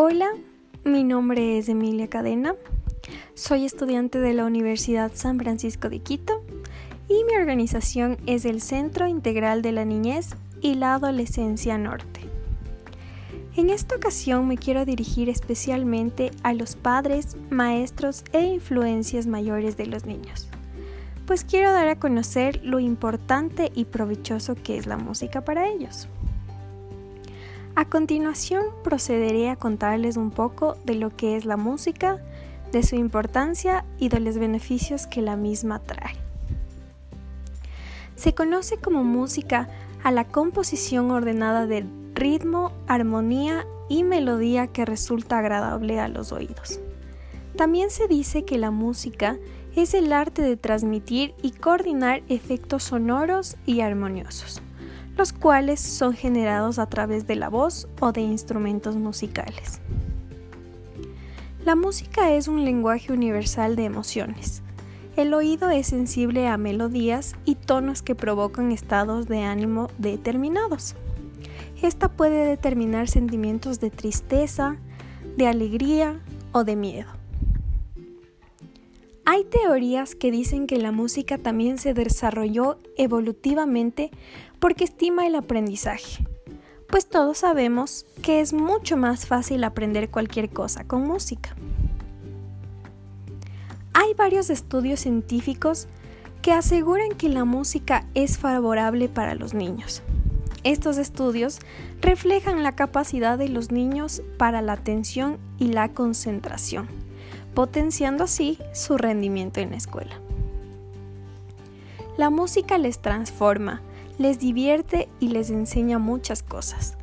Hola, mi nombre es Emilia Cadena, soy estudiante de la Universidad San Francisco de Quito y mi organización es el Centro Integral de la Niñez y la Adolescencia Norte. En esta ocasión me quiero dirigir especialmente a los padres, maestros e influencias mayores de los niños, pues quiero dar a conocer lo importante y provechoso que es la música para ellos. A continuación procederé a contarles un poco de lo que es la música, de su importancia y de los beneficios que la misma trae. Se conoce como música a la composición ordenada de ritmo, armonía y melodía que resulta agradable a los oídos. También se dice que la música es el arte de transmitir y coordinar efectos sonoros y armoniosos los cuales son generados a través de la voz o de instrumentos musicales. La música es un lenguaje universal de emociones. El oído es sensible a melodías y tonos que provocan estados de ánimo determinados. Esta puede determinar sentimientos de tristeza, de alegría o de miedo. Hay teorías que dicen que la música también se desarrolló evolutivamente porque estima el aprendizaje, pues todos sabemos que es mucho más fácil aprender cualquier cosa con música. Hay varios estudios científicos que aseguran que la música es favorable para los niños. Estos estudios reflejan la capacidad de los niños para la atención y la concentración potenciando así su rendimiento en la escuela. La música les transforma, les divierte y les enseña muchas cosas.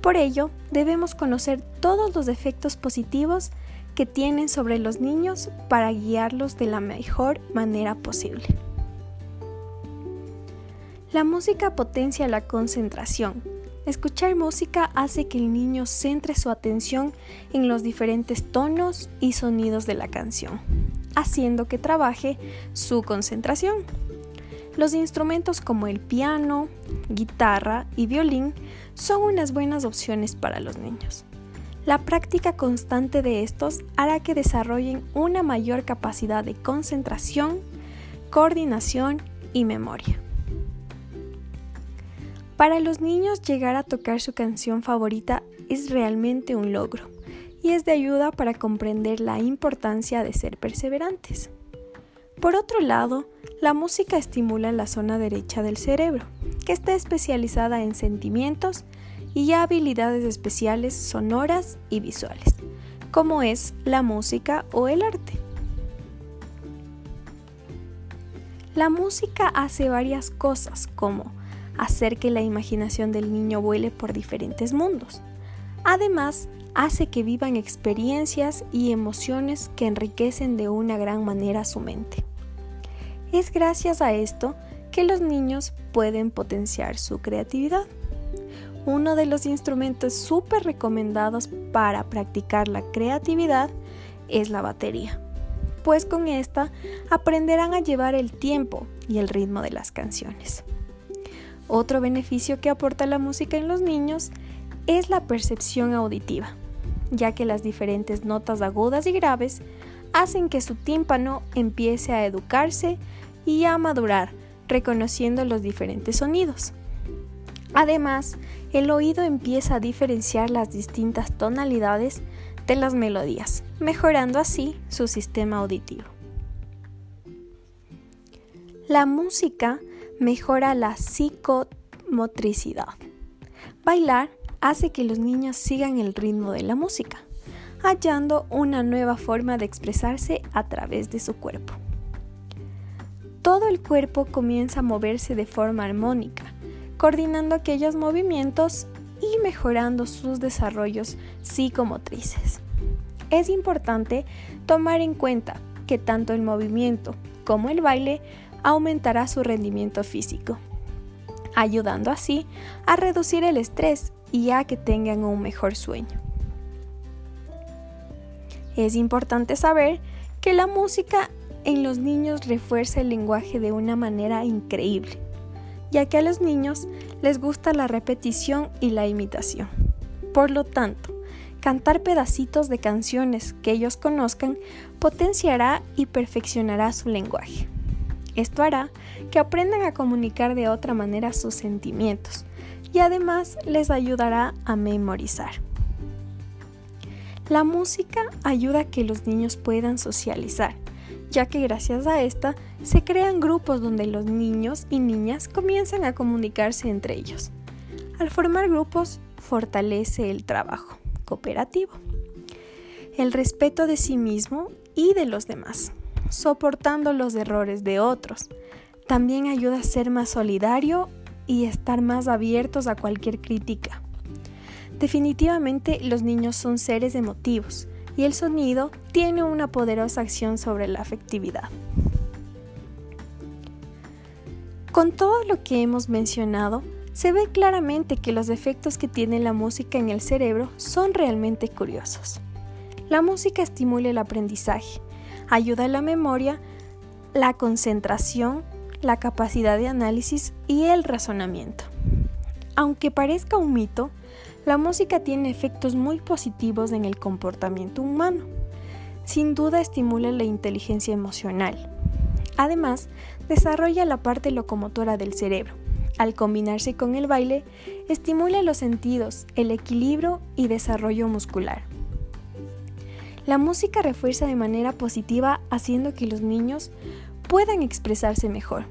Por ello, debemos conocer todos los efectos positivos que tienen sobre los niños para guiarlos de la mejor manera posible. La música potencia la concentración, Escuchar música hace que el niño centre su atención en los diferentes tonos y sonidos de la canción, haciendo que trabaje su concentración. Los instrumentos como el piano, guitarra y violín son unas buenas opciones para los niños. La práctica constante de estos hará que desarrollen una mayor capacidad de concentración, coordinación y memoria. Para los niños llegar a tocar su canción favorita es realmente un logro y es de ayuda para comprender la importancia de ser perseverantes. Por otro lado, la música estimula la zona derecha del cerebro, que está especializada en sentimientos y habilidades especiales sonoras y visuales, como es la música o el arte. La música hace varias cosas como hacer que la imaginación del niño vuele por diferentes mundos. Además, hace que vivan experiencias y emociones que enriquecen de una gran manera su mente. Es gracias a esto que los niños pueden potenciar su creatividad. Uno de los instrumentos súper recomendados para practicar la creatividad es la batería, pues con esta aprenderán a llevar el tiempo y el ritmo de las canciones. Otro beneficio que aporta la música en los niños es la percepción auditiva, ya que las diferentes notas agudas y graves hacen que su tímpano empiece a educarse y a madurar, reconociendo los diferentes sonidos. Además, el oído empieza a diferenciar las distintas tonalidades de las melodías, mejorando así su sistema auditivo. La música mejora la psicomotricidad. Bailar hace que los niños sigan el ritmo de la música, hallando una nueva forma de expresarse a través de su cuerpo. Todo el cuerpo comienza a moverse de forma armónica, coordinando aquellos movimientos y mejorando sus desarrollos psicomotrices. Es importante tomar en cuenta que tanto el movimiento como el baile aumentará su rendimiento físico, ayudando así a reducir el estrés y a que tengan un mejor sueño. Es importante saber que la música en los niños refuerza el lenguaje de una manera increíble, ya que a los niños les gusta la repetición y la imitación. Por lo tanto, Cantar pedacitos de canciones que ellos conozcan potenciará y perfeccionará su lenguaje. Esto hará que aprendan a comunicar de otra manera sus sentimientos y además les ayudará a memorizar. La música ayuda a que los niños puedan socializar, ya que gracias a esta se crean grupos donde los niños y niñas comienzan a comunicarse entre ellos. Al formar grupos, fortalece el trabajo cooperativo, el respeto de sí mismo y de los demás, soportando los errores de otros. También ayuda a ser más solidario y estar más abiertos a cualquier crítica. Definitivamente los niños son seres emotivos y el sonido tiene una poderosa acción sobre la afectividad. Con todo lo que hemos mencionado, se ve claramente que los efectos que tiene la música en el cerebro son realmente curiosos. La música estimula el aprendizaje, ayuda a la memoria, la concentración, la capacidad de análisis y el razonamiento. Aunque parezca un mito, la música tiene efectos muy positivos en el comportamiento humano. Sin duda estimula la inteligencia emocional. Además, desarrolla la parte locomotora del cerebro. Al combinarse con el baile, estimula los sentidos, el equilibrio y desarrollo muscular. La música refuerza de manera positiva haciendo que los niños puedan expresarse mejor.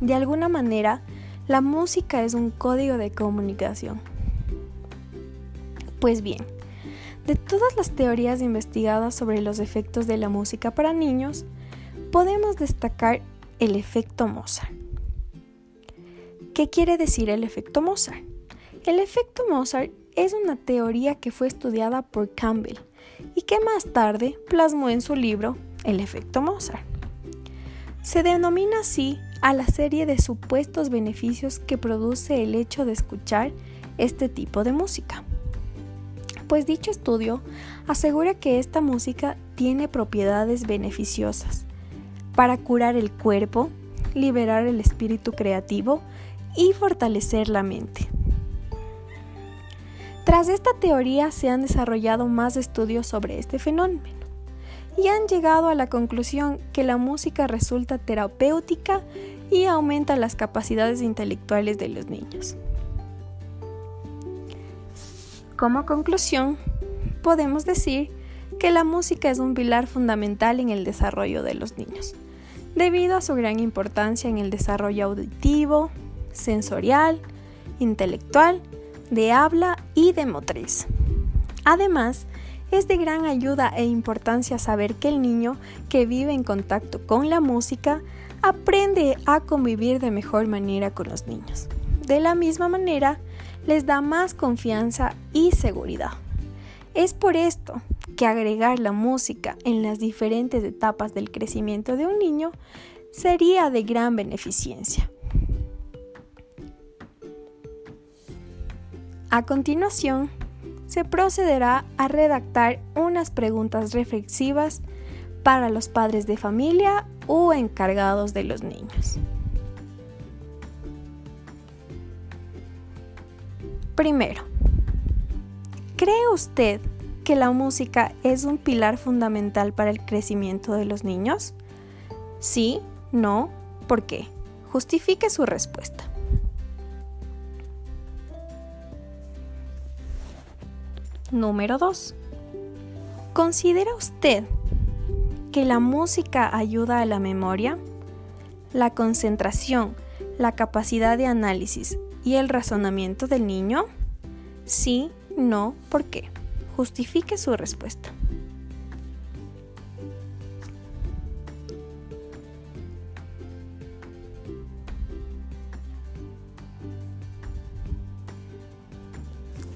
De alguna manera, la música es un código de comunicación. Pues bien, de todas las teorías investigadas sobre los efectos de la música para niños, podemos destacar el efecto Mozart. ¿Qué quiere decir el efecto Mozart? El efecto Mozart es una teoría que fue estudiada por Campbell y que más tarde plasmó en su libro El efecto Mozart. Se denomina así a la serie de supuestos beneficios que produce el hecho de escuchar este tipo de música pues dicho estudio asegura que esta música tiene propiedades beneficiosas para curar el cuerpo, liberar el espíritu creativo y fortalecer la mente. Tras esta teoría se han desarrollado más estudios sobre este fenómeno y han llegado a la conclusión que la música resulta terapéutica y aumenta las capacidades intelectuales de los niños. Como conclusión, podemos decir que la música es un pilar fundamental en el desarrollo de los niños, debido a su gran importancia en el desarrollo auditivo, sensorial, intelectual, de habla y de motriz. Además, es de gran ayuda e importancia saber que el niño que vive en contacto con la música aprende a convivir de mejor manera con los niños. De la misma manera, les da más confianza y seguridad. Es por esto que agregar la música en las diferentes etapas del crecimiento de un niño sería de gran beneficencia. A continuación, se procederá a redactar unas preguntas reflexivas para los padres de familia o encargados de los niños. Primero, ¿cree usted que la música es un pilar fundamental para el crecimiento de los niños? Sí, no, ¿por qué? Justifique su respuesta. Número 2. ¿Considera usted que la música ayuda a la memoria, la concentración, la capacidad de análisis y el razonamiento del niño? Sí, no, ¿por qué? Justifique su respuesta.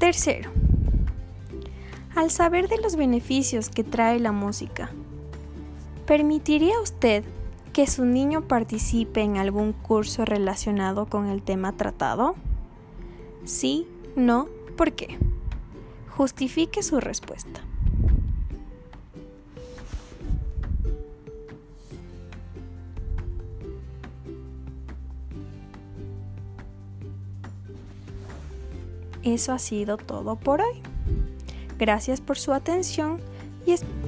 Tercero, al saber de los beneficios que trae la música, ¿permitiría usted que su niño participe en algún curso relacionado con el tema tratado? Sí, no, ¿por qué? Justifique su respuesta. Eso ha sido todo por hoy. Gracias por su atención y espero